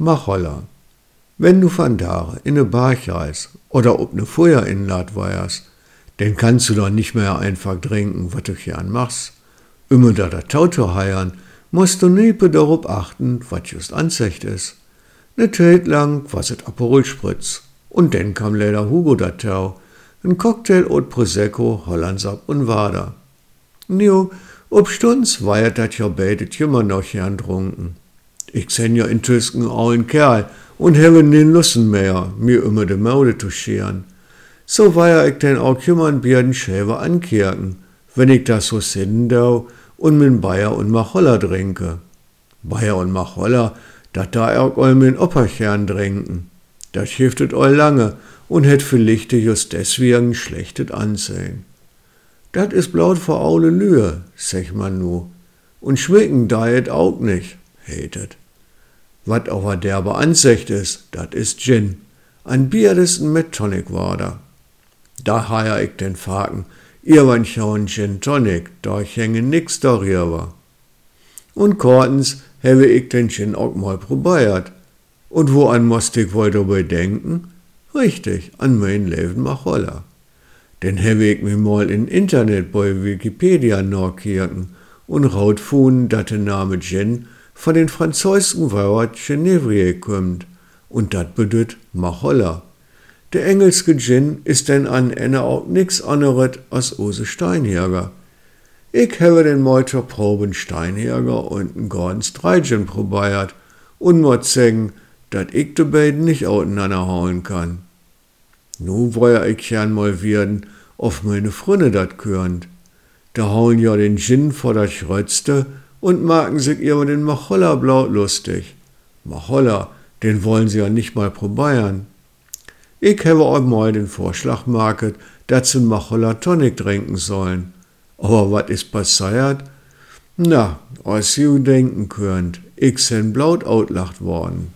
Mach holla. Wenn du van Dare in ne Barch reist oder ob ne Feuer inlad weierst, denn kannst du doch nicht mehr einfach trinken, was du gern machst. Immer da der Tauto heiern, musst du niepe darauf achten, was just Ansicht ist. Ne Zeit lang was et Aperol Spritz. Und dann kam leider Hugo datau, ein Cocktail od Prosecco, Hollandsab und Wader. Nio, ob Stunds weiert dat ja beidet immer noch gern trunken. Ich sen ja in Tüsken allen Kerl und habe den Lussen mehr, mir immer de Maude zu scheren. So weier ich denn auch kümmern Bierden Schäfer ankirken, wenn ich das so sinnen dau und min Bayer und Macholler trinke. Bayer und Macholler, dat da auch all min Opperchern trinken. Das hilftet all lange und het vielleicht just deswegen schlechtet Ansehen. Dat is blaut vor aule Lühe, sech man nu. Und schmecken daet auch nicht, hetet. Wat aber derbe Ansicht is, dat is Gin. Ein Bier mit Tonic Water. Da haier ich den Faken, ihr wann schauen Gin Tonic, da hänge nix darüber. Und kortens habe ich den Gin auch mal probiert. Und woan musst ich wohl dabei denken? Richtig, an mein Leben mach holla. Denn habe ich mir mal in Internet bei Wikipedia nachkirken und rautfunden, dass der Name Gin von den französischen Wort Genevrier kommt und das bedeutet Macholla. Der engelske Gin ist denn an ene auch nix anderes als Ose Steinjäger. Ich habe den Meuter Proben Steinjäger und ein Gordons Dreigin probiert und muss sagen, dass ich die beiden nicht auseinander hauen kann. Nu woll ich gern mal werden, auf meine Frünne dat gehörend. Da hauen ja den Gin vor der Schrötzte und machen sich über den Macholla blau lustig. Macholla, den wollen sie ja nicht mal probieren. Ich habe auch mal den Vorschlag market, dass sie Macholla Tonic trinken sollen. Aber was ist passiert? Na, als ihr denken könnt, ich sind blaut outlacht worden.